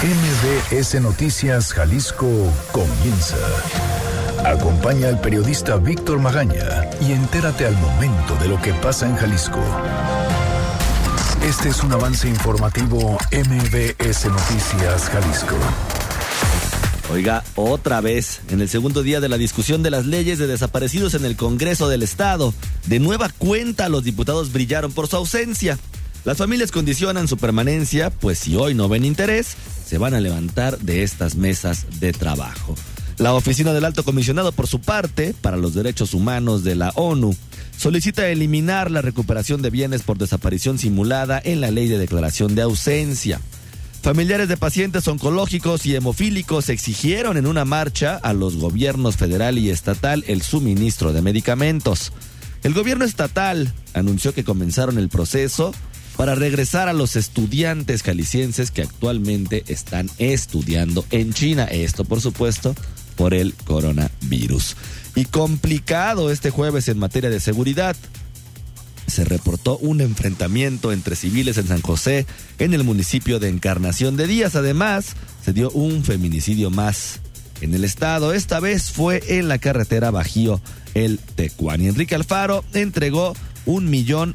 MBS Noticias Jalisco comienza. Acompaña al periodista Víctor Magaña y entérate al momento de lo que pasa en Jalisco. Este es un avance informativo MBS Noticias Jalisco. Oiga, otra vez, en el segundo día de la discusión de las leyes de desaparecidos en el Congreso del Estado, de nueva cuenta los diputados brillaron por su ausencia. Las familias condicionan su permanencia, pues si hoy no ven interés, se van a levantar de estas mesas de trabajo. La Oficina del Alto Comisionado, por su parte, para los Derechos Humanos de la ONU, solicita eliminar la recuperación de bienes por desaparición simulada en la ley de declaración de ausencia. Familiares de pacientes oncológicos y hemofílicos exigieron en una marcha a los gobiernos federal y estatal el suministro de medicamentos. El gobierno estatal anunció que comenzaron el proceso para regresar a los estudiantes calicienses que actualmente están estudiando en China. Esto, por supuesto, por el coronavirus. Y complicado este jueves en materia de seguridad. Se reportó un enfrentamiento entre civiles en San José, en el municipio de Encarnación de Díaz. Además, se dio un feminicidio más en el estado. Esta vez fue en la carretera Bajío el Tecuán. Y Enrique Alfaro entregó un millón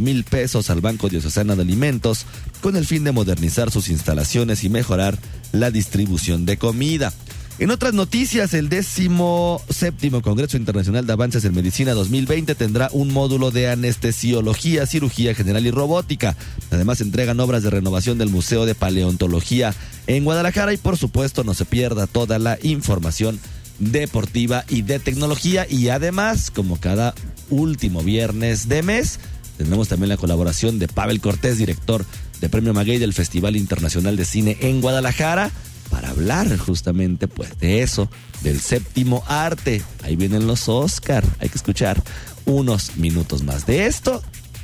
mil pesos al Banco Diocesano de Alimentos con el fin de modernizar sus instalaciones y mejorar la distribución de comida. En otras noticias, el décimo séptimo Congreso Internacional de Avances en Medicina 2020 tendrá un módulo de anestesiología, cirugía general y robótica. Además, entregan obras de renovación del Museo de Paleontología en Guadalajara y, por supuesto, no se pierda toda la información deportiva y de tecnología. Y además, como cada último viernes de mes. Tendremos también la colaboración de Pavel Cortés, director de Premio Maguey del Festival Internacional de Cine en Guadalajara, para hablar justamente pues de eso, del séptimo arte. Ahí vienen los Oscar. Hay que escuchar unos minutos más de esto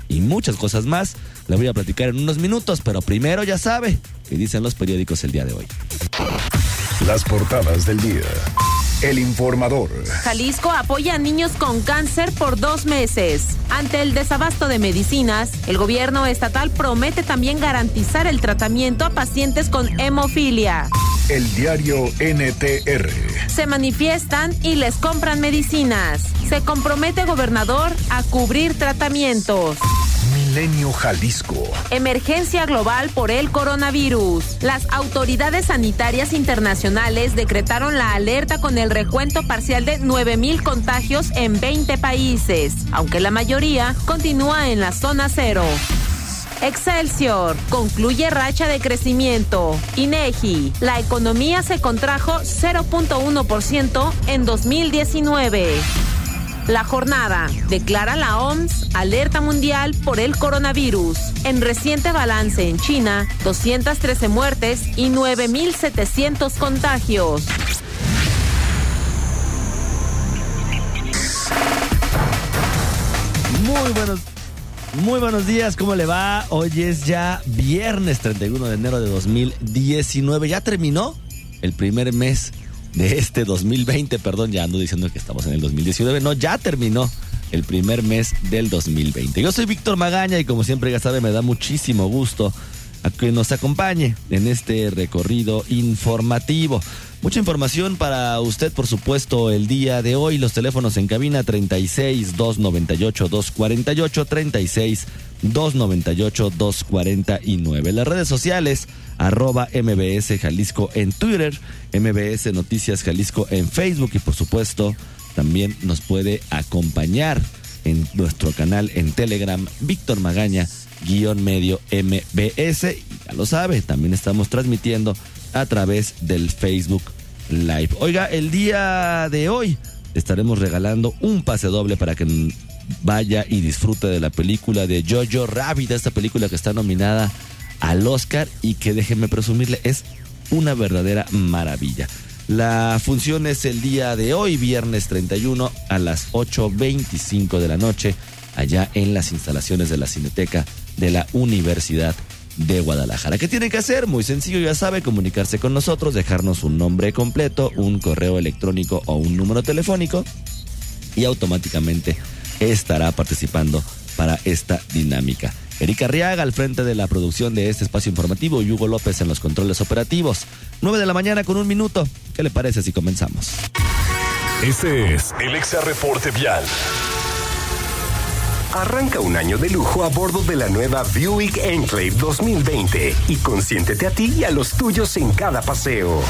y muchas cosas más. Le voy a platicar en unos minutos, pero primero ya sabe qué dicen los periódicos el día de hoy. Las portadas del día. El informador. Jalisco apoya a niños con cáncer por dos meses. Ante el desabasto de medicinas, el gobierno estatal promete también garantizar el tratamiento a pacientes con hemofilia. El diario NTR. Se manifiestan y les compran medicinas. Se compromete gobernador a cubrir tratamientos. Jalisco. Emergencia global por el coronavirus. Las autoridades sanitarias internacionales decretaron la alerta con el recuento parcial de 9.000 contagios en 20 países, aunque la mayoría continúa en la zona cero. Excelsior concluye racha de crecimiento. INEGI, la economía se contrajo 0.1% en 2019. La jornada declara la OMS alerta mundial por el coronavirus. En reciente balance en China, 213 muertes y 9.700 contagios. Muy buenos, muy buenos días, ¿cómo le va? Hoy es ya viernes 31 de enero de 2019. ¿Ya terminó el primer mes de este 2020? Perdón, ya ando diciendo que estamos en el 2019. No, ya terminó el primer mes del 2020. Yo soy Víctor Magaña y como siempre ya sabe me da muchísimo gusto a que nos acompañe en este recorrido informativo. Mucha información para usted, por supuesto, el día de hoy. Los teléfonos en cabina 36 298 248 36 298 249. Las redes sociales arroba MBS Jalisco en Twitter, MBS Noticias Jalisco en Facebook y por supuesto también nos puede acompañar en nuestro canal en Telegram, Víctor Magaña, guion medio MBS. Y ya lo sabe, también estamos transmitiendo a través del Facebook Live. Oiga, el día de hoy estaremos regalando un pase doble para que vaya y disfrute de la película de Jojo Rabbit, esta película que está nominada al Oscar y que déjenme presumirle es una verdadera maravilla. La función es el día de hoy, viernes 31 a las 8.25 de la noche, allá en las instalaciones de la Cineteca de la Universidad de Guadalajara. ¿Qué tiene que hacer? Muy sencillo, ya sabe, comunicarse con nosotros, dejarnos un nombre completo, un correo electrónico o un número telefónico y automáticamente estará participando para esta dinámica. Erika Riaga al frente de la producción de este espacio informativo y Hugo López en los controles operativos. 9 de la mañana con un minuto. ¿Qué le parece si comenzamos? Este es el Exa Reporte Vial. Arranca un año de lujo a bordo de la nueva Buick Enclave 2020 y consiéntete a ti y a los tuyos en cada paseo.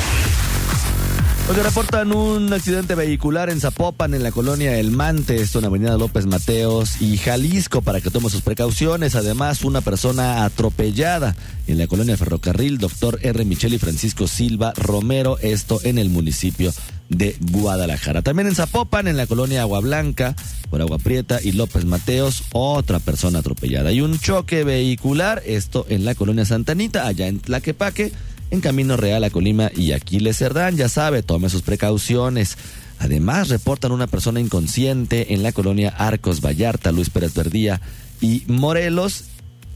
Hoy reportan un accidente vehicular en Zapopan, en la colonia El Mante, esto en Avenida López Mateos y Jalisco, para que tome sus precauciones. Además, una persona atropellada en la colonia Ferrocarril, doctor R. Michel y Francisco Silva Romero, esto en el municipio de Guadalajara. También en Zapopan, en la colonia Agua Blanca, por Agua Prieta y López Mateos, otra persona atropellada. Y un choque vehicular, esto en la colonia Santanita, allá en Tlaquepaque en Camino Real a Colima y Aquiles Cerdán. Ya sabe, tome sus precauciones. Además, reportan una persona inconsciente en la colonia Arcos Vallarta, Luis Pérez Verdía y Morelos.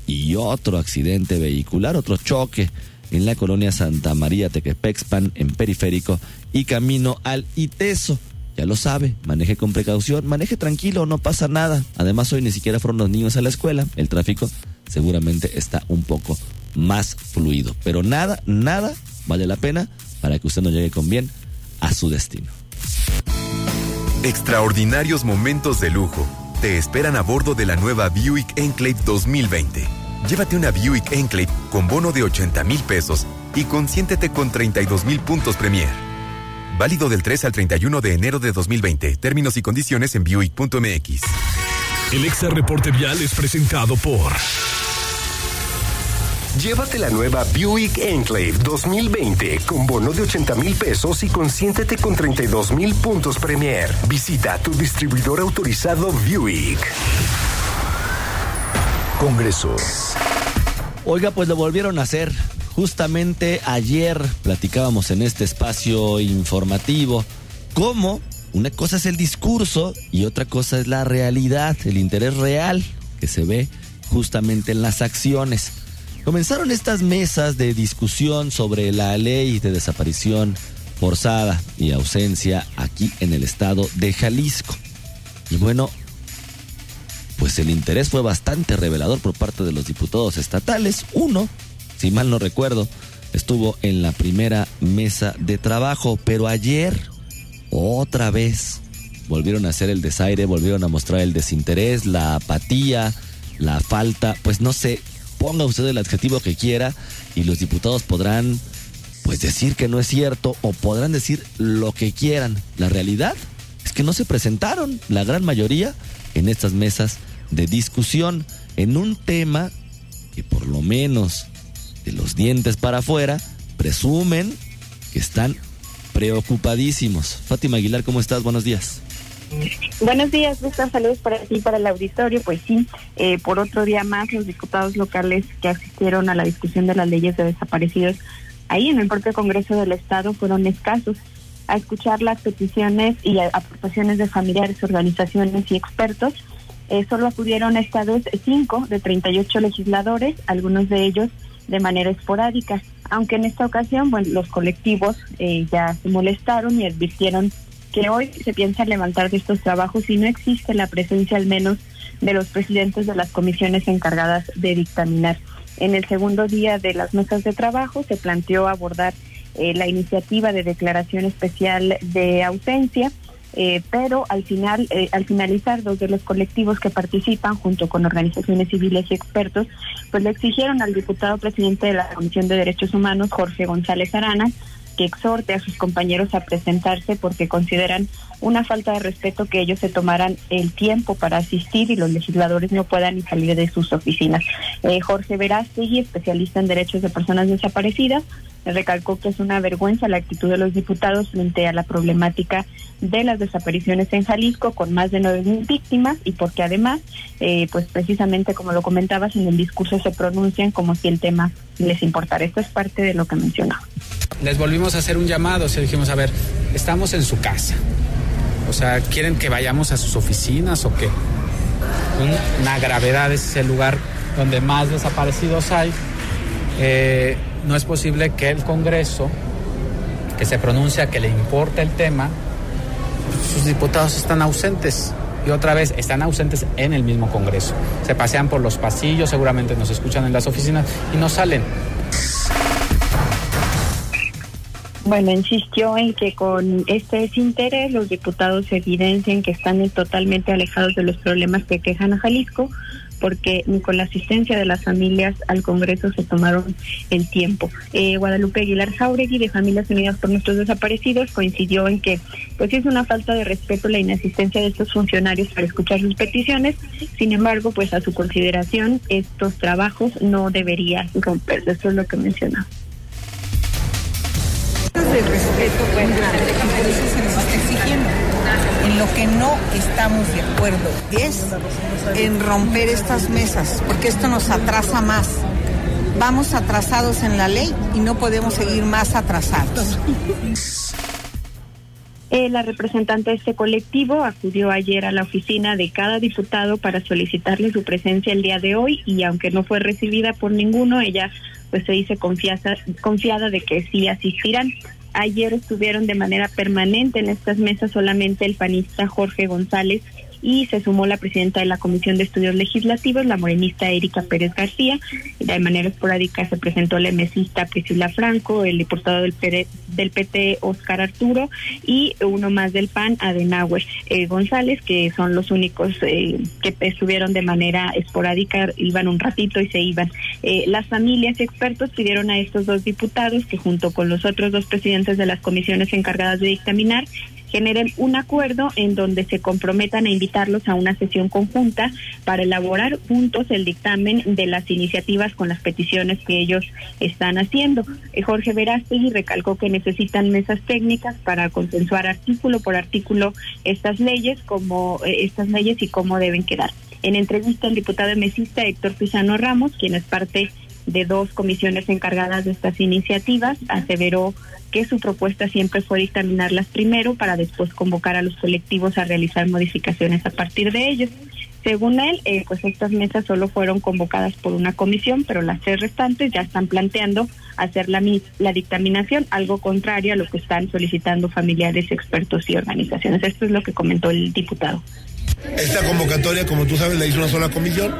Y otro accidente vehicular, otro choque en la colonia Santa María Tequepexpan, en Periférico y camino al Iteso. Ya lo sabe, maneje con precaución, maneje tranquilo, no pasa nada. Además, hoy ni siquiera fueron los niños a la escuela. El tráfico seguramente está un poco más fluido. Pero nada, nada vale la pena para que usted no llegue con bien a su destino. Extraordinarios momentos de lujo te esperan a bordo de la nueva Buick Enclave 2020. Llévate una Buick Enclave con bono de 80 mil pesos y consiéntete con 32 mil puntos Premier. Válido del 3 al 31 de enero de 2020. Términos y condiciones en Buick.mx. El Exa Reporte Vial es presentado por... Llévate la nueva Buick Enclave 2020 con bono de 80 mil pesos y consiéntete con 32 mil puntos Premier. Visita tu distribuidor autorizado Buick. Congreso. Oiga, pues lo volvieron a hacer. Justamente ayer platicábamos en este espacio informativo cómo una cosa es el discurso y otra cosa es la realidad, el interés real que se ve justamente en las acciones. Comenzaron estas mesas de discusión sobre la ley de desaparición forzada y ausencia aquí en el estado de Jalisco. Y bueno, pues el interés fue bastante revelador por parte de los diputados estatales. Uno, si mal no recuerdo, estuvo en la primera mesa de trabajo, pero ayer otra vez volvieron a hacer el desaire, volvieron a mostrar el desinterés, la apatía, la falta, pues no sé, ponga usted el adjetivo que quiera y los diputados podrán pues decir que no es cierto o podrán decir lo que quieran. La realidad es que no se presentaron la gran mayoría en estas mesas de discusión en un tema que por lo menos de los dientes para afuera presumen que están preocupadísimos. Fátima Aguilar, ¿cómo estás? Buenos días. Buenos días, Víctor. Saludos para ti, para el auditorio. Pues sí, eh, por otro día más, los diputados locales que asistieron a la discusión de las leyes de desaparecidos ahí en el propio Congreso del Estado fueron escasos a escuchar las peticiones y aportaciones de familiares, organizaciones y expertos. Eh, solo acudieron esta vez cinco de 38 legisladores, algunos de ellos de manera esporádica, aunque en esta ocasión, bueno, los colectivos eh, ya se molestaron y advirtieron que hoy se piensa levantar de estos trabajos y no existe la presencia al menos de los presidentes de las comisiones encargadas de dictaminar. En el segundo día de las mesas de trabajo se planteó abordar eh, la iniciativa de declaración especial de ausencia, eh, pero al final, eh, al finalizar, dos de los colectivos que participan, junto con organizaciones civiles y expertos, pues le exigieron al diputado presidente de la Comisión de Derechos Humanos, Jorge González Arana, que exhorte a sus compañeros a presentarse porque consideran una falta de respeto que ellos se tomaran el tiempo para asistir y los legisladores no puedan salir de sus oficinas. Eh, Jorge Verástegui, especialista en derechos de personas desaparecidas, recalcó que es una vergüenza la actitud de los diputados frente a la problemática de las desapariciones en Jalisco con más de nueve mil víctimas y porque además, eh, pues precisamente como lo comentabas, en el discurso se pronuncian como si el tema les importara. Esto es parte de lo que mencionaba les volvimos a hacer un llamado, o sea, dijimos, a ver, estamos en su casa. O sea, ¿quieren que vayamos a sus oficinas o qué? Una gravedad es el lugar donde más desaparecidos hay. Eh, no es posible que el Congreso, que se pronuncia que le importa el tema, sus diputados están ausentes. y otra vez están ausentes en el mismo Congreso. Se pasean por los pasillos, seguramente nos escuchan en las oficinas y no salen. Bueno, insistió en que con este desinterés los diputados evidencian que están totalmente alejados de los problemas que quejan a Jalisco, porque ni con la asistencia de las familias al Congreso se tomaron el tiempo. Eh, Guadalupe Aguilar Jauregui de Familias Unidas por Nuestros Desaparecidos coincidió en que pues es una falta de respeto la inasistencia de estos funcionarios para escuchar sus peticiones, sin embargo, pues a su consideración estos trabajos no deberían romperse, eso es lo que mencionó de respeto pues, lo que no estamos de acuerdo es en romper estas mesas, porque esto nos atrasa más. Vamos atrasados en la ley y no podemos seguir más atrasados. Eh, la representante de este colectivo acudió ayer a la oficina de cada diputado para solicitarle su presencia el día de hoy y aunque no fue recibida por ninguno, ella pues se dice confiada, confiada de que sí asistirán. Ayer estuvieron de manera permanente en estas mesas solamente el panista Jorge González y se sumó la presidenta de la Comisión de Estudios Legislativos, la morenista Erika Pérez García. De manera esporádica se presentó la mesista Priscila Franco, el diputado del, del PT Oscar Arturo y uno más del PAN, Adenauer eh, González, que son los únicos eh, que estuvieron de manera esporádica, iban un ratito y se iban. Eh, las familias y expertos pidieron a estos dos diputados que junto con los otros dos presidentes de las comisiones encargadas de dictaminar generen un acuerdo en donde se comprometan a invitarlos a una sesión conjunta para elaborar juntos el dictamen de las iniciativas con las peticiones que ellos están haciendo. Eh, Jorge Verástegui recalcó que necesitan mesas técnicas para consensuar artículo por artículo estas leyes, como eh, estas leyes y cómo deben quedar. En entrevista el diputado mesista Héctor Pizano Ramos, quien es parte de dos comisiones encargadas de estas iniciativas, aseveró que su propuesta siempre fue dictaminarlas primero para después convocar a los colectivos a realizar modificaciones a partir de ellos. Según él, eh, pues estas mesas solo fueron convocadas por una comisión, pero las tres restantes ya están planteando hacer la, la dictaminación, algo contrario a lo que están solicitando familiares, expertos y organizaciones. Esto es lo que comentó el diputado. Esta convocatoria, como tú sabes, la hizo una sola comisión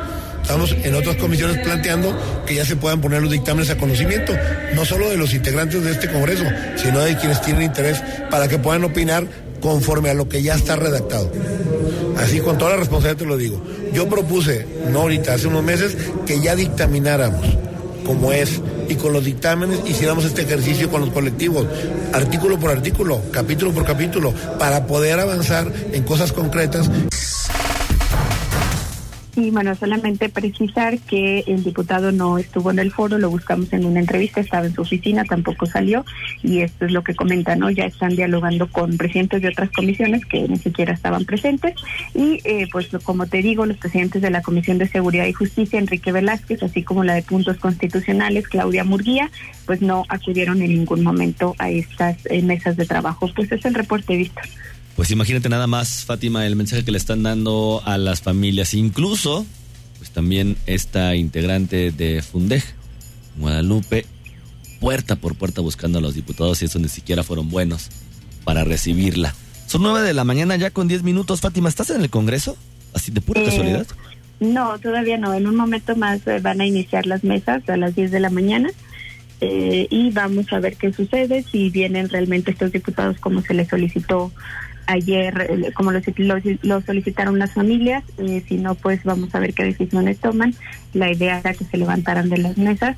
Estamos en otras comisiones planteando que ya se puedan poner los dictámenes a conocimiento, no solo de los integrantes de este Congreso, sino de quienes tienen interés para que puedan opinar conforme a lo que ya está redactado. Así con toda la responsabilidad te lo digo. Yo propuse, no ahorita, hace unos meses, que ya dictamináramos como es y con los dictámenes hiciéramos este ejercicio con los colectivos, artículo por artículo, capítulo por capítulo, para poder avanzar en cosas concretas. Y bueno, solamente precisar que el diputado no estuvo en el foro, lo buscamos en una entrevista, estaba en su oficina, tampoco salió y esto es lo que comentan, ¿no? Ya están dialogando con presidentes de otras comisiones que ni siquiera estaban presentes y eh, pues como te digo, los presidentes de la Comisión de Seguridad y Justicia, Enrique Velázquez, así como la de Puntos Constitucionales, Claudia Murguía, pues no acudieron en ningún momento a estas eh, mesas de trabajo. Pues es el reporte visto. Pues imagínate nada más, Fátima, el mensaje que le están dando a las familias. Incluso, pues también esta integrante de Fundej, Guadalupe, puerta por puerta buscando a los diputados y eso ni siquiera fueron buenos para recibirla. Son nueve de la mañana ya con diez minutos. Fátima, ¿estás en el Congreso? Así de pura eh, casualidad. No, todavía no. En un momento más eh, van a iniciar las mesas a las diez de la mañana. Eh, y vamos a ver qué sucede, si vienen realmente estos diputados como se les solicitó ayer, eh, como lo, lo, solicitaron las familias, eh, si no, pues vamos a ver qué decisiones toman. La idea era que se levantaran de las mesas,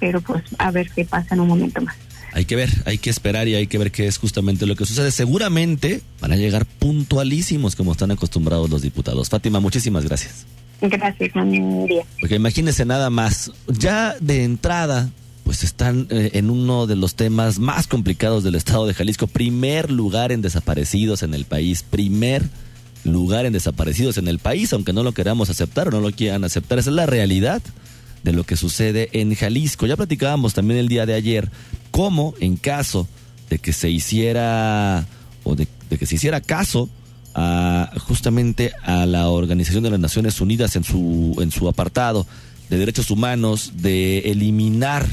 pero pues a ver qué pasa en un momento más. Hay que ver, hay que esperar y hay que ver qué es justamente lo que sucede. Seguramente van a llegar puntualísimos como están acostumbrados los diputados. Fátima, muchísimas gracias. Gracias, María. Porque imagínese nada más, ya de entrada pues están eh, en uno de los temas más complicados del estado de Jalisco. Primer lugar en desaparecidos en el país. Primer lugar en desaparecidos en el país, aunque no lo queramos aceptar o no lo quieran aceptar. Esa es la realidad de lo que sucede en Jalisco. Ya platicábamos también el día de ayer cómo en caso de que se hiciera o de, que se hiciera caso a, justamente a la Organización de las Naciones Unidas en su en su apartado de derechos humanos de eliminar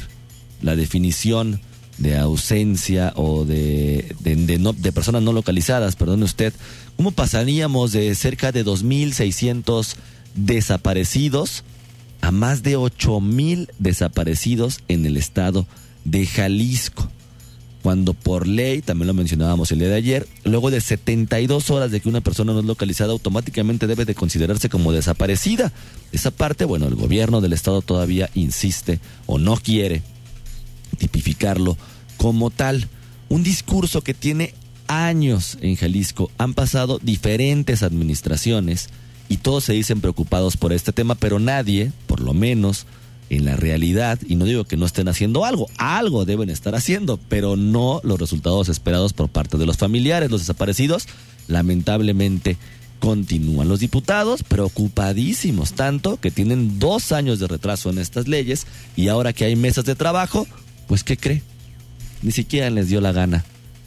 la definición de ausencia o de, de, no, de personas no localizadas, perdone usted, ¿cómo pasaríamos de cerca de 2.600 desaparecidos a más de 8.000 desaparecidos en el estado de Jalisco? Cuando por ley, también lo mencionábamos el día de ayer, luego de 72 horas de que una persona no es localizada, automáticamente debe de considerarse como desaparecida. Esa parte, bueno, el gobierno del estado todavía insiste o no quiere tipificarlo como tal. Un discurso que tiene años en Jalisco. Han pasado diferentes administraciones y todos se dicen preocupados por este tema, pero nadie, por lo menos en la realidad, y no digo que no estén haciendo algo, algo deben estar haciendo, pero no los resultados esperados por parte de los familiares, los desaparecidos, lamentablemente continúan. Los diputados preocupadísimos, tanto que tienen dos años de retraso en estas leyes y ahora que hay mesas de trabajo, pues ¿qué cree? Ni siquiera les dio la gana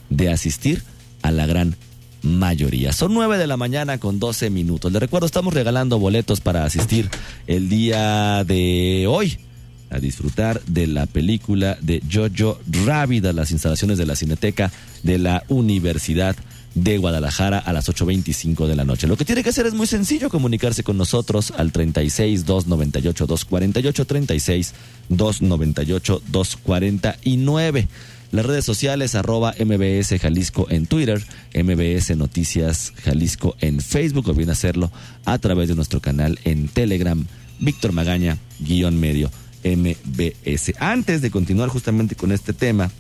de asistir a la gran mayoría. Son nueve de la mañana con 12 minutos. Les recuerdo, estamos regalando boletos para asistir el día de hoy a disfrutar de la película de Jojo Rabbit a las instalaciones de la Cineteca de la Universidad de Guadalajara a las 8.25 de la noche. Lo que tiene que hacer es muy sencillo, comunicarse con nosotros al 36 298 248 36 298 249. Las redes sociales arroba MBS Jalisco en Twitter, MBS Noticias Jalisco en Facebook o bien hacerlo a través de nuestro canal en Telegram, Víctor Magaña, guion medio MBS. Antes de continuar justamente con este tema,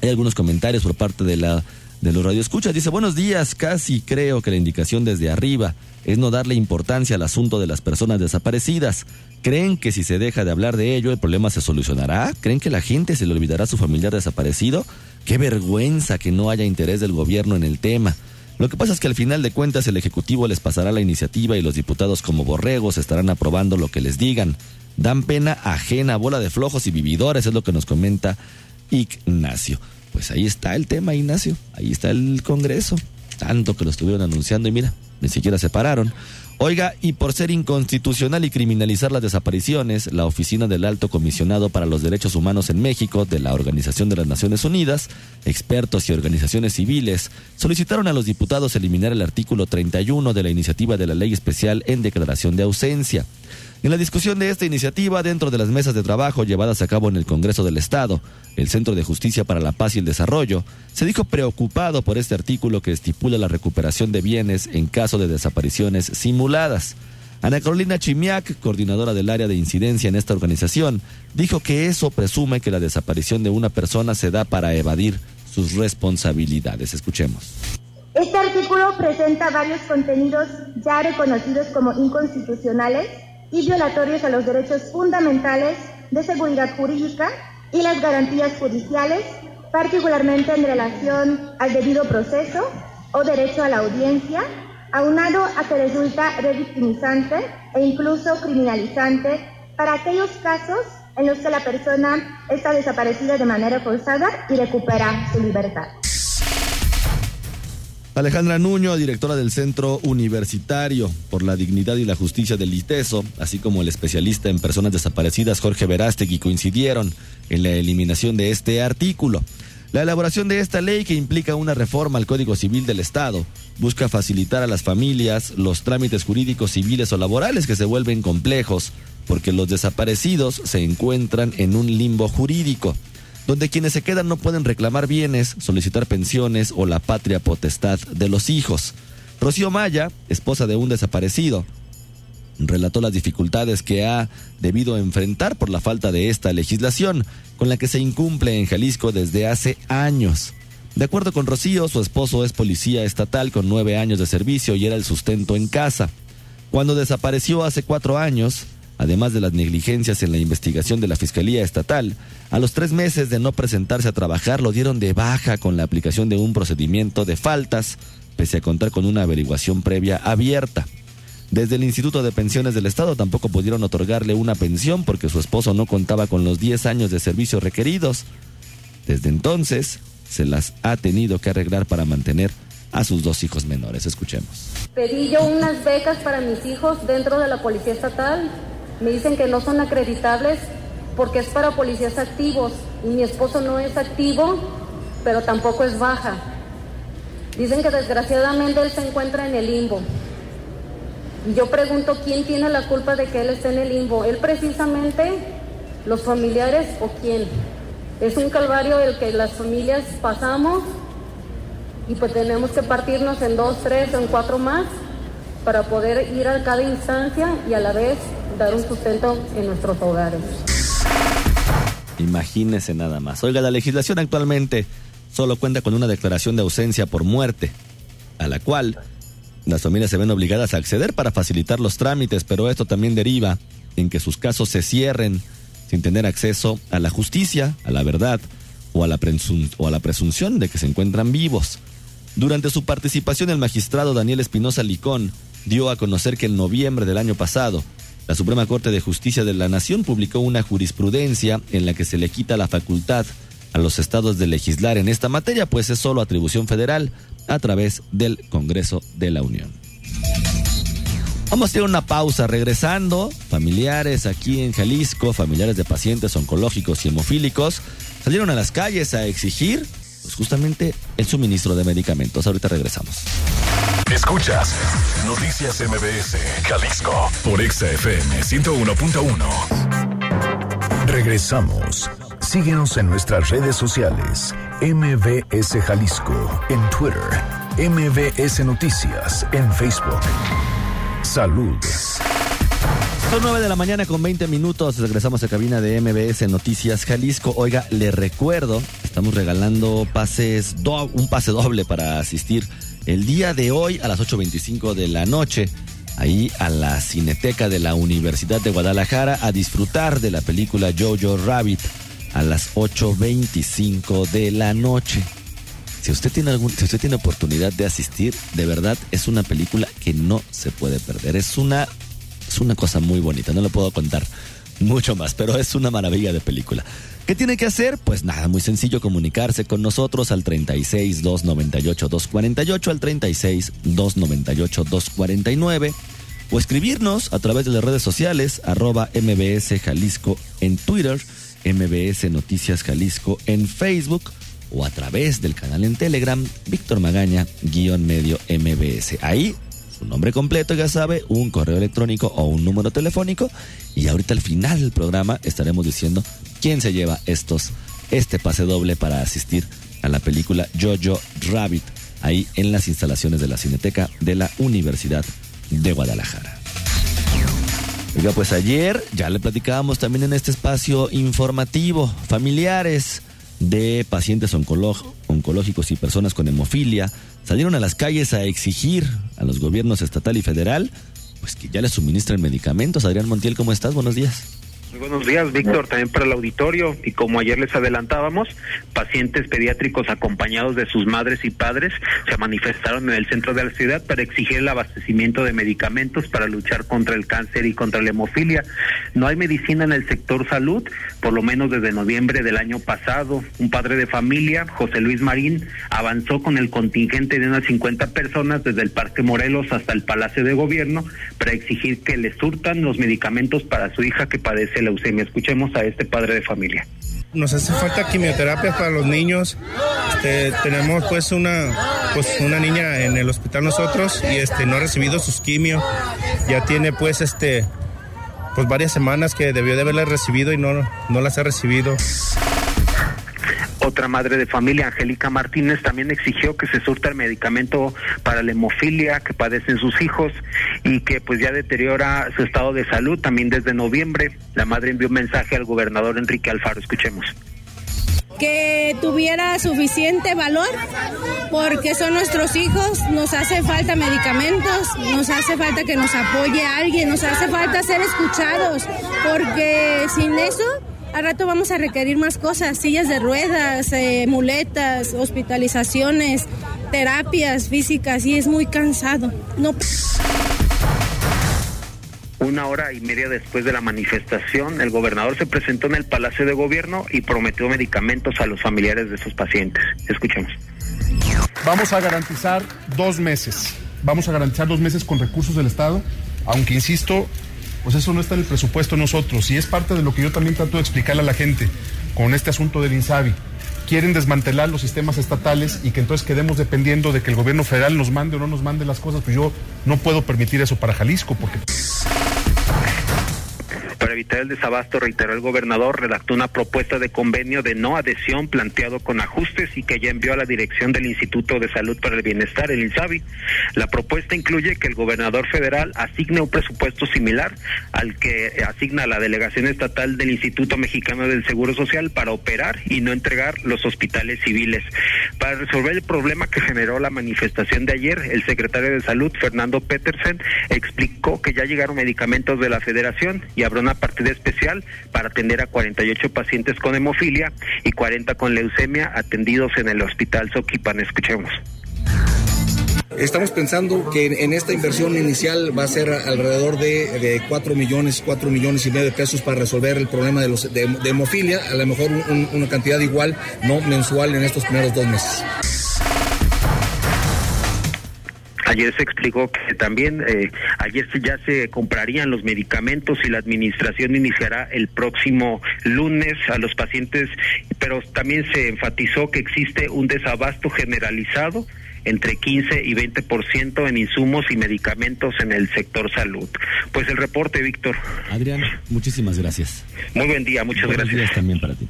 hay algunos comentarios por parte de la de los radioescuchas. Dice, buenos días, casi creo que la indicación desde arriba es no darle importancia al asunto de las personas desaparecidas. ¿Creen que si se deja de hablar de ello el problema se solucionará? ¿Creen que la gente se le olvidará a su familiar desaparecido? Qué vergüenza que no haya interés del gobierno en el tema. Lo que pasa es que al final de cuentas el Ejecutivo les pasará la iniciativa y los diputados como borregos estarán aprobando lo que les digan. Dan pena ajena, bola de flojos y vividores, es lo que nos comenta Ignacio pues ahí está el tema, Ignacio. Ahí está el Congreso. Tanto que lo estuvieron anunciando y mira, ni siquiera se pararon. Oiga, y por ser inconstitucional y criminalizar las desapariciones, la Oficina del Alto Comisionado para los Derechos Humanos en México de la Organización de las Naciones Unidas, expertos y organizaciones civiles solicitaron a los diputados eliminar el artículo 31 de la iniciativa de la Ley Especial en declaración de ausencia. En la discusión de esta iniciativa dentro de las mesas de trabajo llevadas a cabo en el Congreso del Estado, el Centro de Justicia para la Paz y el Desarrollo se dijo preocupado por este artículo que estipula la recuperación de bienes en caso de desapariciones simuladas. Ana Carolina Chimiak, coordinadora del área de incidencia en esta organización, dijo que eso presume que la desaparición de una persona se da para evadir sus responsabilidades. Escuchemos. Este artículo presenta varios contenidos ya reconocidos como inconstitucionales y violatorios a los derechos fundamentales de seguridad jurídica y las garantías judiciales, particularmente en relación al debido proceso o derecho a la audiencia, aunado a que resulta revictimizante e incluso criminalizante para aquellos casos en los que la persona está desaparecida de manera forzada y recupera su libertad. Alejandra Nuño, directora del Centro Universitario por la Dignidad y la Justicia del ITESO, así como el especialista en personas desaparecidas Jorge Verástegui coincidieron en la eliminación de este artículo. La elaboración de esta ley, que implica una reforma al Código Civil del Estado, busca facilitar a las familias los trámites jurídicos civiles o laborales que se vuelven complejos, porque los desaparecidos se encuentran en un limbo jurídico donde quienes se quedan no pueden reclamar bienes, solicitar pensiones o la patria potestad de los hijos. Rocío Maya, esposa de un desaparecido, relató las dificultades que ha debido enfrentar por la falta de esta legislación, con la que se incumple en Jalisco desde hace años. De acuerdo con Rocío, su esposo es policía estatal con nueve años de servicio y era el sustento en casa. Cuando desapareció hace cuatro años, además de las negligencias en la investigación de la Fiscalía Estatal, a los tres meses de no presentarse a trabajar lo dieron de baja con la aplicación de un procedimiento de faltas, pese a contar con una averiguación previa abierta. Desde el Instituto de Pensiones del Estado tampoco pudieron otorgarle una pensión porque su esposo no contaba con los 10 años de servicio requeridos. Desde entonces, se las ha tenido que arreglar para mantener a sus dos hijos menores. Escuchemos. Pedí yo unas becas para mis hijos dentro de la Policía Estatal me dicen que no son acreditables porque es para policías activos y mi esposo no es activo, pero tampoco es baja. Dicen que desgraciadamente él se encuentra en el limbo. Y yo pregunto quién tiene la culpa de que él esté en el limbo. ¿Él precisamente? ¿Los familiares o quién? Es un calvario el que las familias pasamos y pues tenemos que partirnos en dos, tres o en cuatro más para poder ir a cada instancia y a la vez dar un sustento en nuestros hogares. Imagínese nada más. Oiga, la legislación actualmente solo cuenta con una declaración de ausencia por muerte, a la cual las familias se ven obligadas a acceder para facilitar los trámites, pero esto también deriva en que sus casos se cierren sin tener acceso a la justicia, a la verdad o a la, o a la presunción de que se encuentran vivos. Durante su participación, el magistrado Daniel Espinosa Licón dio a conocer que en noviembre del año pasado, la Suprema Corte de Justicia de la Nación publicó una jurisprudencia en la que se le quita la facultad a los estados de legislar en esta materia, pues es solo atribución federal a través del Congreso de la Unión. Vamos a hacer una pausa. Regresando, familiares aquí en Jalisco, familiares de pacientes oncológicos y hemofílicos, salieron a las calles a exigir pues justamente el suministro de medicamentos. Ahorita regresamos. Escuchas Noticias MBS Jalisco por XFM 101.1. Regresamos. Síguenos en nuestras redes sociales. MBS Jalisco en Twitter. MBS Noticias en Facebook. Salud. Son 9 de la mañana con 20 minutos. Regresamos a cabina de MBS Noticias Jalisco. Oiga, le recuerdo, estamos regalando pases, un pase doble para asistir el día de hoy a las 8.25 de la noche, ahí a la Cineteca de la Universidad de Guadalajara, a disfrutar de la película Jojo Rabbit a las 8.25 de la noche. Si usted tiene algún, si usted tiene oportunidad de asistir, de verdad es una película que no se puede perder. Es una, es una cosa muy bonita. No le puedo contar mucho más, pero es una maravilla de película. ¿Qué tiene que hacer? Pues nada, muy sencillo, comunicarse con nosotros al 36 298 248, al 36 298 249 o escribirnos a través de las redes sociales arroba mbs Jalisco en Twitter, mbs Noticias Jalisco en Facebook o a través del canal en Telegram Víctor Magaña guion medio mbs. Ahí su nombre completo, ya sabe, un correo electrónico o un número telefónico. Y ahorita al final del programa estaremos diciendo quién se lleva estos, este pase doble para asistir a la película Jojo Rabbit, ahí en las instalaciones de la Cineteca de la Universidad de Guadalajara. Oiga, pues ayer ya le platicábamos también en este espacio informativo, familiares de pacientes oncológicos y personas con hemofilia salieron a las calles a exigir a los gobiernos estatal y federal pues que ya les suministren medicamentos. Adrián Montiel, ¿cómo estás? Buenos días. Buenos días, Víctor, también para el auditorio. Y como ayer les adelantábamos, pacientes pediátricos acompañados de sus madres y padres se manifestaron en el centro de la ciudad para exigir el abastecimiento de medicamentos para luchar contra el cáncer y contra la hemofilia. No hay medicina en el sector salud, por lo menos desde noviembre del año pasado. Un padre de familia, José Luis Marín, avanzó con el contingente de unas 50 personas desde el Parque Morelos hasta el Palacio de Gobierno para exigir que le surtan los medicamentos para su hija que padece leucemia. Escuchemos a este padre de familia. Nos hace falta quimioterapia para los niños. Este, tenemos pues una pues una niña en el hospital nosotros y este no ha recibido sus quimio. Ya tiene pues este pues varias semanas que debió de haberla recibido y no no las ha recibido. Otra madre de familia, Angélica Martínez, también exigió que se surta el medicamento para la hemofilia que padecen sus hijos y que pues ya deteriora su estado de salud también desde noviembre. La madre envió un mensaje al gobernador Enrique Alfaro. Escuchemos que tuviera suficiente valor porque son nuestros hijos, nos hace falta medicamentos, nos hace falta que nos apoye alguien, nos hace falta ser escuchados porque sin eso al rato vamos a requerir más cosas, sillas de ruedas, eh, muletas, hospitalizaciones, terapias físicas y es muy cansado. No. Una hora y media después de la manifestación, el gobernador se presentó en el Palacio de Gobierno y prometió medicamentos a los familiares de sus pacientes. Escuchemos. Vamos a garantizar dos meses. Vamos a garantizar dos meses con recursos del Estado, aunque insisto, pues eso no está en el presupuesto de nosotros. Y es parte de lo que yo también trato de explicarle a la gente con este asunto del INSABI. Quieren desmantelar los sistemas estatales y que entonces quedemos dependiendo de que el gobierno federal nos mande o no nos mande las cosas. Pues yo no puedo permitir eso para Jalisco porque... Para evitar el desabasto, reiteró el gobernador, redactó una propuesta de convenio de no adhesión planteado con ajustes y que ya envió a la dirección del Instituto de Salud para el Bienestar, el INSABI. La propuesta incluye que el gobernador federal asigne un presupuesto similar al que asigna la delegación estatal del Instituto Mexicano del Seguro Social para operar y no entregar los hospitales civiles. Para resolver el problema que generó la manifestación de ayer, el secretario de Salud, Fernando Petersen, explicó que ya llegaron medicamentos de la federación y habrá una partida especial para atender a 48 pacientes con hemofilia y 40 con leucemia atendidos en el hospital Soquipan. Escuchemos. Estamos pensando que en esta inversión inicial va a ser alrededor de, de 4 millones, 4 millones y medio de pesos para resolver el problema de, los, de, hemofilia, a lo mejor un, una cantidad igual, no mensual en estos primeros dos meses. Ayer se explicó que también eh, ayer ya se comprarían los medicamentos y la administración iniciará el próximo lunes a los pacientes, pero también se enfatizó que existe un desabasto generalizado entre 15 y 20% en insumos y medicamentos en el sector salud. Pues el reporte, Víctor. Adrián, muchísimas gracias. Muy buen día, muchas Buenos gracias. días también para ti.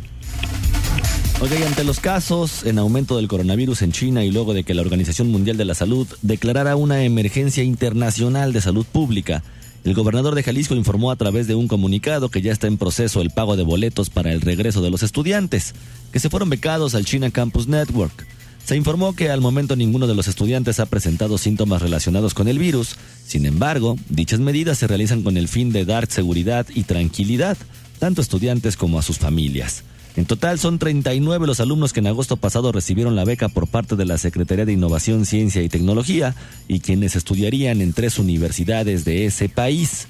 Ok, ante los casos en aumento del coronavirus en China y luego de que la Organización Mundial de la Salud declarara una emergencia internacional de salud pública, el gobernador de Jalisco informó a través de un comunicado que ya está en proceso el pago de boletos para el regreso de los estudiantes, que se fueron becados al China Campus Network. Se informó que al momento ninguno de los estudiantes ha presentado síntomas relacionados con el virus. Sin embargo, dichas medidas se realizan con el fin de dar seguridad y tranquilidad, tanto a estudiantes como a sus familias. En total son 39 los alumnos que en agosto pasado recibieron la beca por parte de la Secretaría de Innovación, Ciencia y Tecnología y quienes estudiarían en tres universidades de ese país.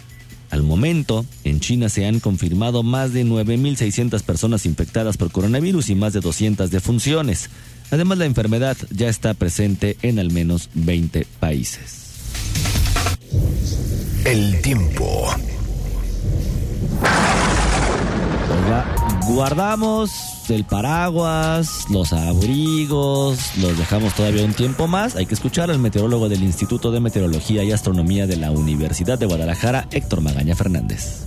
Al momento, en China se han confirmado más de 9.600 personas infectadas por coronavirus y más de 200 defunciones. Además, la enfermedad ya está presente en al menos 20 países. El tiempo. Guardamos el paraguas, los abrigos, los dejamos todavía un tiempo más. Hay que escuchar al meteorólogo del Instituto de Meteorología y Astronomía de la Universidad de Guadalajara, Héctor Magaña Fernández.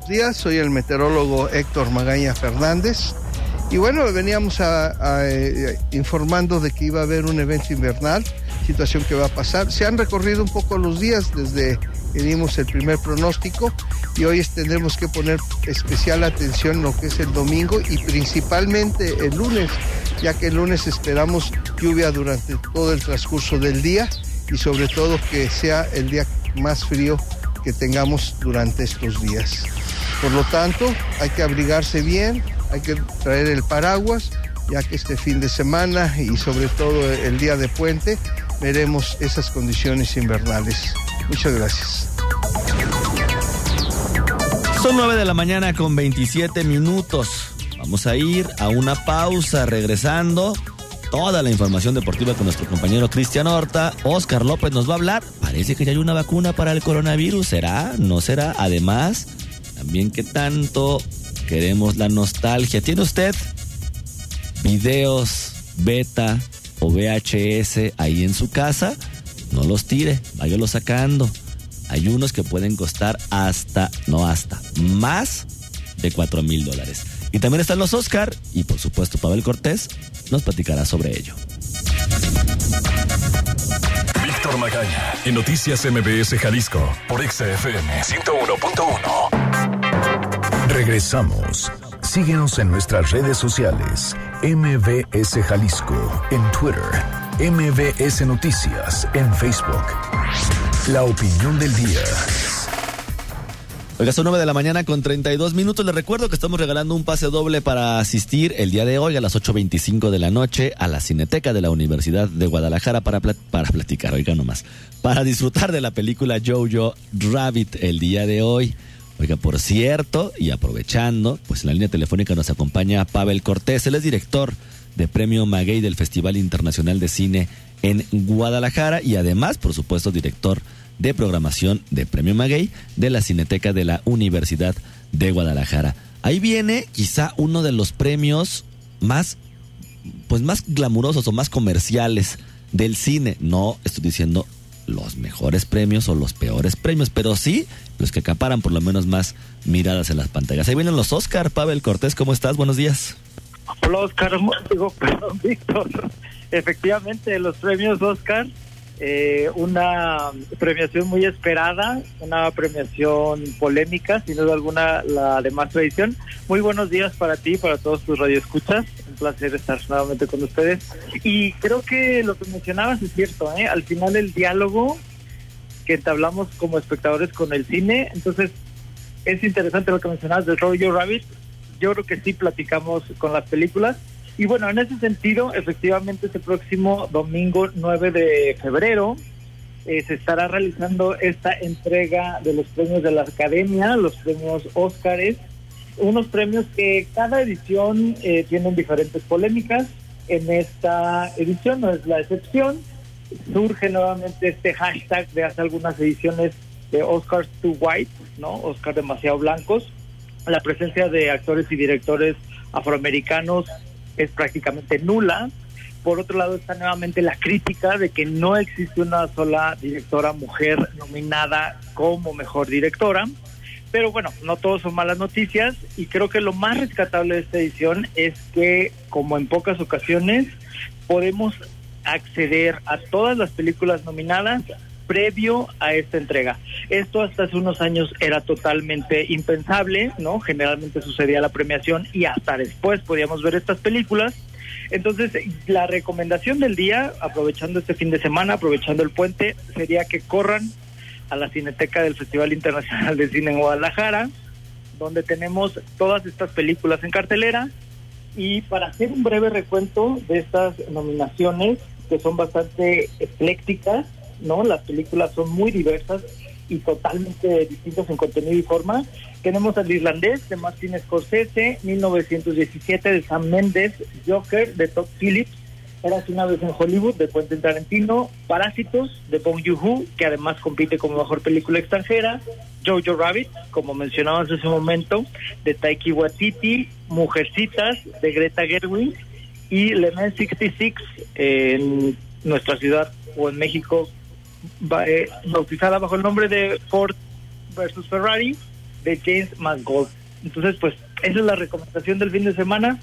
Buenos días, soy el meteorólogo Héctor Magaña Fernández. Y bueno, veníamos eh, informando de que iba a haber un evento invernal, situación que va a pasar. Se han recorrido un poco los días desde que el primer pronóstico y hoy tendremos que poner especial atención en lo que es el domingo y principalmente el lunes, ya que el lunes esperamos lluvia durante todo el transcurso del día y sobre todo que sea el día más frío que tengamos durante estos días. Por lo tanto, hay que abrigarse bien, hay que traer el paraguas, ya que este fin de semana y sobre todo el día de puente veremos esas condiciones invernales. Muchas gracias. Son 9 de la mañana con 27 minutos. Vamos a ir a una pausa regresando. Toda la información deportiva con nuestro compañero Cristian Horta. Oscar López nos va a hablar. Parece que ya hay una vacuna para el coronavirus. ¿Será? ¿No será? Además, también que tanto queremos la nostalgia. ¿Tiene usted videos beta o VHS ahí en su casa? No los tire, váyalo sacando. Hay unos que pueden costar hasta, no hasta, más de 4 mil dólares. Y también están los Oscar y por supuesto Pavel Cortés nos platicará sobre ello. Víctor Magaña, en Noticias MBS Jalisco, por XFM 101.1. Regresamos. Síguenos en nuestras redes sociales. MBS Jalisco en Twitter. MBS Noticias en Facebook. La opinión del día. Oiga, son 9 de la mañana con 32 minutos. Les recuerdo que estamos regalando un pase doble para asistir el día de hoy a las 8.25 de la noche a la Cineteca de la Universidad de Guadalajara para, plat para platicar, oiga nomás, para disfrutar de la película Jojo Rabbit el día de hoy. Oiga, por cierto, y aprovechando, pues en la línea telefónica nos acompaña Pavel Cortés, él es director de Premio Maguey del Festival Internacional de Cine en Guadalajara y además, por supuesto, director de programación de Premio Maguey de la Cineteca de la Universidad de Guadalajara. Ahí viene quizá uno de los premios más, pues más glamurosos o más comerciales del cine. No estoy diciendo los mejores premios o los peores premios, pero sí los que acaparan por lo menos más miradas en las pantallas. Ahí vienen los Oscar. Pavel Cortés, ¿cómo estás? Buenos días. Hola Oscar, digo, perdón, Víctor. Efectivamente, los premios Oscar eh, una premiación muy esperada, una premiación polémica, sin duda alguna la de más tradición. Muy buenos días para ti, para todos tus radioescuchas. Un placer estar nuevamente con ustedes. Y creo que lo que mencionabas es cierto, ¿eh? Al final el diálogo que entablamos como espectadores con el cine, entonces es interesante lo que mencionabas de Roger Rabbit. Yo creo que sí platicamos con las películas y bueno, en ese sentido, efectivamente, este próximo domingo 9 de febrero eh, se estará realizando esta entrega de los premios de la Academia, los premios Óscares, unos premios que cada edición eh, tienen diferentes polémicas. En esta edición no es la excepción. Surge nuevamente este hashtag de hace algunas ediciones de Oscars too white, ¿no? Oscar demasiado blancos. La presencia de actores y directores afroamericanos es prácticamente nula. Por otro lado está nuevamente la crítica de que no existe una sola directora mujer nominada como mejor directora. Pero bueno, no todos son malas noticias y creo que lo más rescatable de esta edición es que, como en pocas ocasiones, podemos acceder a todas las películas nominadas previo a esta entrega. Esto hasta hace unos años era totalmente impensable, ¿no? Generalmente sucedía la premiación y hasta después podíamos ver estas películas. Entonces, la recomendación del día, aprovechando este fin de semana, aprovechando el puente, sería que corran a la Cineteca del Festival Internacional de Cine en Guadalajara, donde tenemos todas estas películas en cartelera. Y para hacer un breve recuento de estas nominaciones, que son bastante eclécticas, ¿no? Las películas son muy diversas y totalmente distintas en contenido y forma. Tenemos al irlandés de Martin Scorsese, 1917 de Sam Mendes, Joker de Todd Phillips, Eras una vez en Hollywood de Quentin Tarantino, Parásitos de Bong Joon-ho, que además compite como mejor película extranjera, Jojo Rabbit, como mencionábamos en ese momento, de Taiki Waititi, Mujercitas de Greta Gerwig y Le Mans 66 en nuestra ciudad o en México bautizada bajo el nombre de Ford versus Ferrari de James Mangold. Entonces, pues, esa es la recomendación del fin de semana.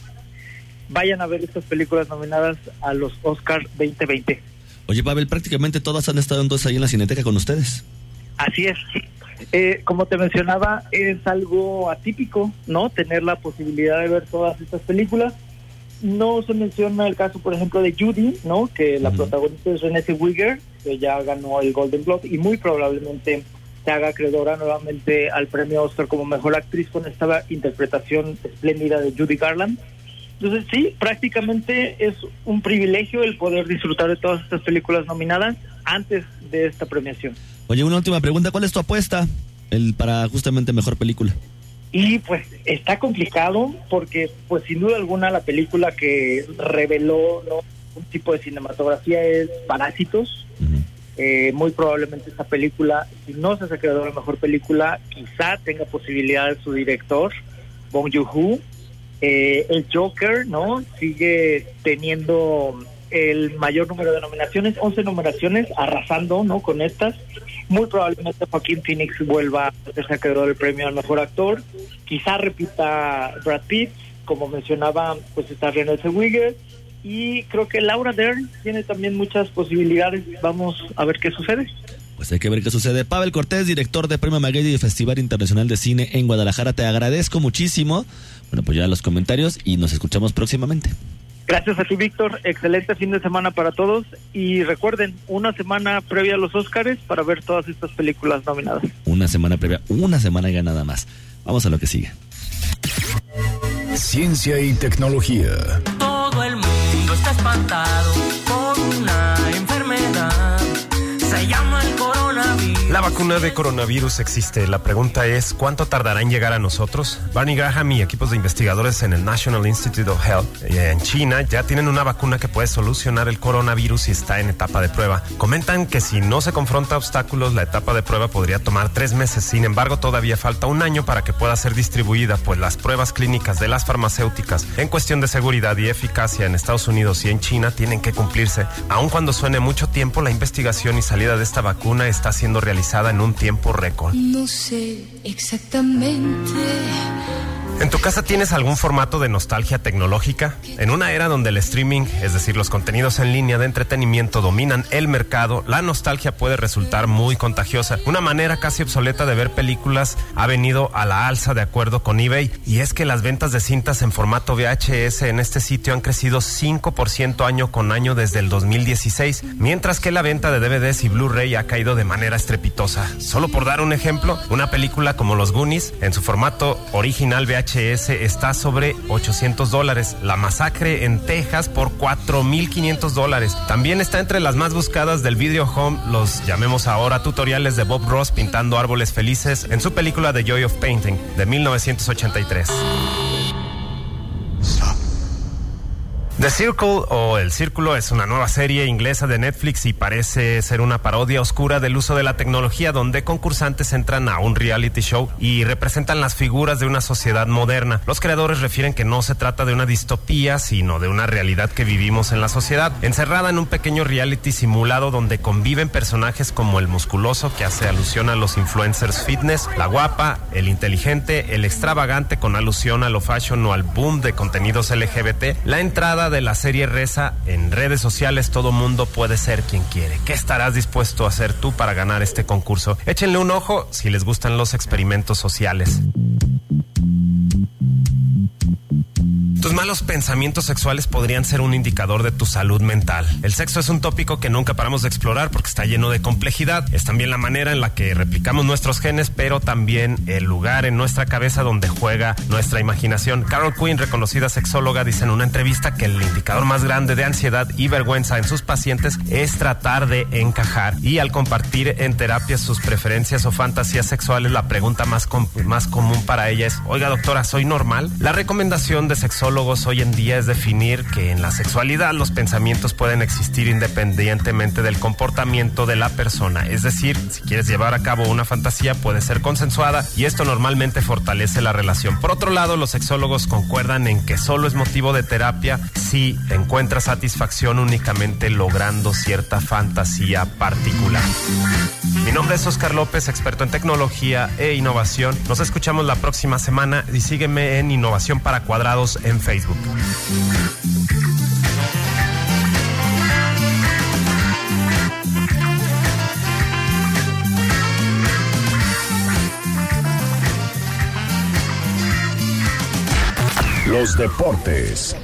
Vayan a ver estas películas nominadas a los Oscars 2020. Oye, Pavel, prácticamente todas han estado entonces ahí en la Cineteca con ustedes. Así es. Eh, como te mencionaba, es algo atípico, ¿no? Tener la posibilidad de ver todas estas películas. No se menciona el caso, por ejemplo, de Judy, ¿no? Que la protagonista es Renée Zellweger, que ya ganó el Golden Globe y muy probablemente se haga acreedora nuevamente al premio Oscar como mejor actriz con esta interpretación espléndida de Judy Garland. Entonces sí, prácticamente es un privilegio el poder disfrutar de todas estas películas nominadas antes de esta premiación. Oye, una última pregunta, ¿cuál es tu apuesta el para justamente mejor película? Y pues está complicado porque pues sin duda alguna la película que reveló un tipo de cinematografía es Parásitos. Eh, muy probablemente esta película, si no se ha creado la mejor película, quizá tenga posibilidad su director, Bong Joon-ho. Eh, el Joker, ¿no? Sigue teniendo el mayor número de nominaciones, 11 nominaciones, arrasando, ¿no? Con estas. Muy probablemente Joaquín Phoenix vuelva a acreedor del premio al mejor actor. Quizá repita Brad Pitt, como mencionaba, pues está René Zellweger. Y creo que Laura Dern tiene también muchas posibilidades. Vamos a ver qué sucede. Pues hay que ver qué sucede. Pavel Cortés, director de Premio Maguey y Festival Internacional de Cine en Guadalajara, te agradezco muchísimo. Bueno, pues ya los comentarios y nos escuchamos próximamente. Gracias a ti, Víctor. Excelente fin de semana para todos. Y recuerden, una semana previa a los Óscares para ver todas estas películas nominadas. Una semana previa, una semana ya nada más. Vamos a lo que sigue. Ciencia y tecnología. Espantado por una enfermedad. Se llama La vacuna de coronavirus existe. La pregunta es, ¿cuánto tardará en llegar a nosotros? Barney Graham y equipos de investigadores en el National Institute of Health eh, en China ya tienen una vacuna que puede solucionar el coronavirus y está en etapa de prueba. Comentan que si no se confronta obstáculos, la etapa de prueba podría tomar tres meses. Sin embargo, todavía falta un año para que pueda ser distribuida, pues las pruebas clínicas de las farmacéuticas en cuestión de seguridad y eficacia en Estados Unidos y en China tienen que cumplirse. Aun cuando suene mucho tiempo, la investigación y salida de esta vacuna está siendo realizada en un tiempo récord. No sé exactamente ¿En tu casa tienes algún formato de nostalgia tecnológica? En una era donde el streaming, es decir, los contenidos en línea de entretenimiento dominan el mercado, la nostalgia puede resultar muy contagiosa. Una manera casi obsoleta de ver películas ha venido a la alza de acuerdo con eBay y es que las ventas de cintas en formato VHS en este sitio han crecido 5% año con año desde el 2016, mientras que la venta de DVDs y Blu-ray ha caído de manera estrepitosa. Solo por dar un ejemplo, una película como Los Goonies en su formato original VHS está sobre 800 dólares. La masacre en Texas por 4.500 dólares. También está entre las más buscadas del video home, los llamemos ahora tutoriales de Bob Ross pintando árboles felices en su película The Joy of Painting de 1983. The Circle o El Círculo es una nueva serie inglesa de Netflix y parece ser una parodia oscura del uso de la tecnología donde concursantes entran a un reality show y representan las figuras de una sociedad moderna. Los creadores refieren que no se trata de una distopía, sino de una realidad que vivimos en la sociedad, encerrada en un pequeño reality simulado donde conviven personajes como el musculoso que hace alusión a los influencers fitness, la guapa, el inteligente, el extravagante con alusión a lo fashion o al boom de contenidos LGBT, la entrada de la serie reza en redes sociales todo mundo puede ser quien quiere. ¿Qué estarás dispuesto a hacer tú para ganar este concurso? Échenle un ojo si les gustan los experimentos sociales. Tus malos pensamientos sexuales podrían ser un indicador de tu salud mental. El sexo es un tópico que nunca paramos de explorar porque está lleno de complejidad. Es también la manera en la que replicamos nuestros genes, pero también el lugar en nuestra cabeza donde juega nuestra imaginación. Carol Quinn, reconocida sexóloga, dice en una entrevista que el indicador más grande de ansiedad y vergüenza en sus pacientes es tratar de encajar. Y al compartir en terapia sus preferencias o fantasías sexuales, la pregunta más, más común para ella es, oiga doctora, ¿soy normal? La recomendación de sexólogo hoy en día es definir que en la sexualidad los pensamientos pueden existir independientemente del comportamiento de la persona. Es decir, si quieres llevar a cabo una fantasía puede ser consensuada y esto normalmente fortalece la relación. Por otro lado, los sexólogos concuerdan en que solo es motivo de terapia si encuentra satisfacción únicamente logrando cierta fantasía particular. Mi nombre es Oscar López, experto en tecnología e innovación. Nos escuchamos la próxima semana y sígueme en Innovación para Cuadrados en Facebook. Los deportes.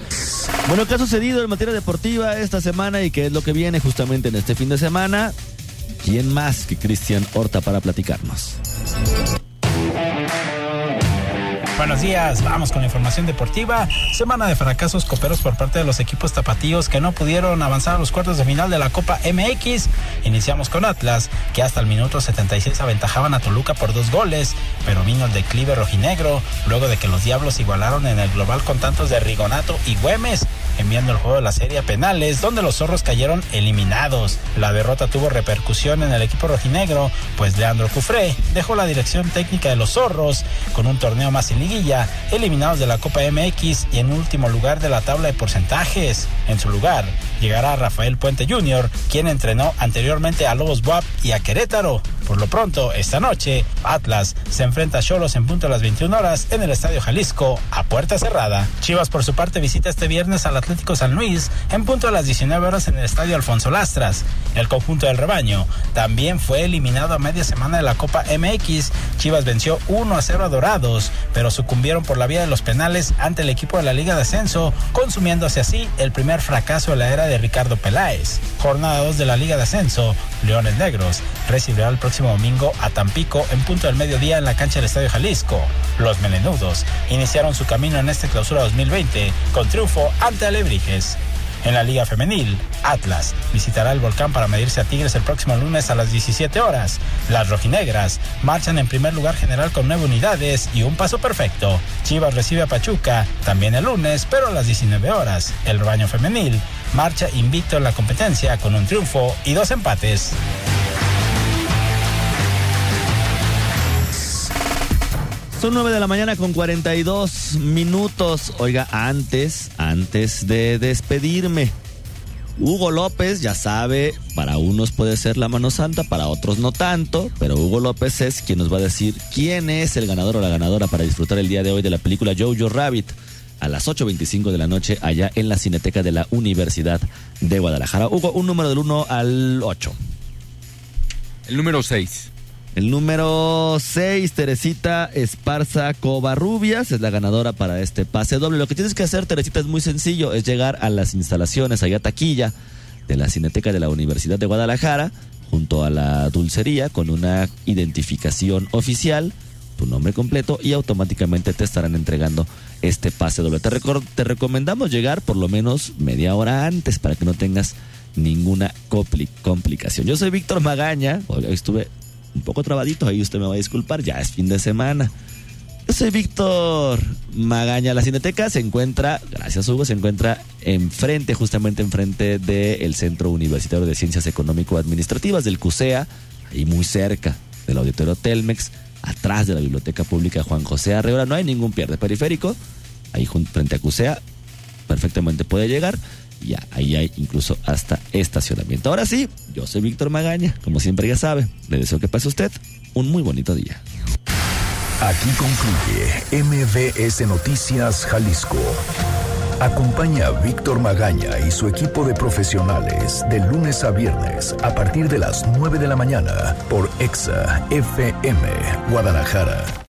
Bueno, ¿qué ha sucedido en materia deportiva esta semana y qué es lo que viene justamente en este fin de semana? ¿Quién más que Cristian Horta para platicarnos? Buenos días, vamos con la información deportiva. Semana de fracasos coperos por parte de los equipos tapatíos que no pudieron avanzar a los cuartos de final de la Copa MX. Iniciamos con Atlas, que hasta el minuto 76 aventajaban a Toluca por dos goles, pero vino el declive rojinegro luego de que los Diablos igualaron en el global con tantos de Rigonato y Güemes enviando el juego de la serie a penales, donde los zorros cayeron eliminados. La derrota tuvo repercusión en el equipo rojinegro, pues Leandro Cufré dejó la dirección técnica de los zorros con un torneo más sin eliminados de la Copa MX y en último lugar de la tabla de porcentajes. En su lugar llegará Rafael Puente Jr., quien entrenó anteriormente a Lobos Buap y a Querétaro. Por lo pronto, esta noche, Atlas se enfrenta a Cholos en punto a las 21 horas en el Estadio Jalisco, a puerta cerrada. Chivas, por su parte, visita este viernes al Atlético San Luis en punto a las 19 horas en el Estadio Alfonso Lastras. El conjunto del rebaño también fue eliminado a media semana de la Copa MX. Chivas venció 1 a 0 a Dorados, pero sucumbieron por la vía de los penales ante el equipo de la Liga de Ascenso, consumiéndose así el primer fracaso de la era de Ricardo Peláez. Jornada 2 de la Liga de Ascenso, Leones Negros recibirá el próximo domingo a Tampico en punto del mediodía en la cancha del Estadio Jalisco. Los melenudos iniciaron su camino en esta clausura 2020 con triunfo ante Alebrijes. En la Liga Femenil, Atlas visitará el volcán para medirse a Tigres el próximo lunes a las 17 horas. Las rojinegras marchan en primer lugar general con nueve unidades y un paso perfecto. Chivas recibe a Pachuca también el lunes, pero a las 19 horas. El rebaño femenil marcha invicto en la competencia con un triunfo y dos empates. Son 9 de la mañana con 42 minutos. Oiga, antes, antes de despedirme, Hugo López, ya sabe, para unos puede ser la mano santa, para otros no tanto, pero Hugo López es quien nos va a decir quién es el ganador o la ganadora para disfrutar el día de hoy de la película Jojo Rabbit a las 8.25 de la noche allá en la Cineteca de la Universidad de Guadalajara. Hugo, un número del 1 al 8. El número 6. El número 6, Teresita Esparza Covarrubias, es la ganadora para este pase doble. Lo que tienes que hacer, Teresita, es muy sencillo, es llegar a las instalaciones, allá taquilla, de la Cineteca de la Universidad de Guadalajara, junto a la dulcería, con una identificación oficial, tu nombre completo, y automáticamente te estarán entregando este pase doble. Te, te recomendamos llegar por lo menos media hora antes para que no tengas ninguna compli- complicación. Yo soy Víctor Magaña, hoy estuve un poco trabadito, ahí usted me va a disculpar, ya es fin de semana. Yo soy Víctor Magaña. La Cineteca se encuentra, gracias Hugo, se encuentra enfrente, justamente enfrente del Centro Universitario de Ciencias Económico-Administrativas del CUSEA, ahí muy cerca del Auditorio Telmex, atrás de la Biblioteca Pública Juan José Arreola. No hay ningún pierde periférico, ahí frente a CUSEA, perfectamente puede llegar. Ya, ahí hay incluso hasta estacionamiento. Ahora sí, yo soy Víctor Magaña, como siempre ya sabe. Le deseo que pase usted un muy bonito día. Aquí concluye MBS Noticias Jalisco. Acompaña a Víctor Magaña y su equipo de profesionales de lunes a viernes a partir de las 9 de la mañana por EXA FM Guadalajara.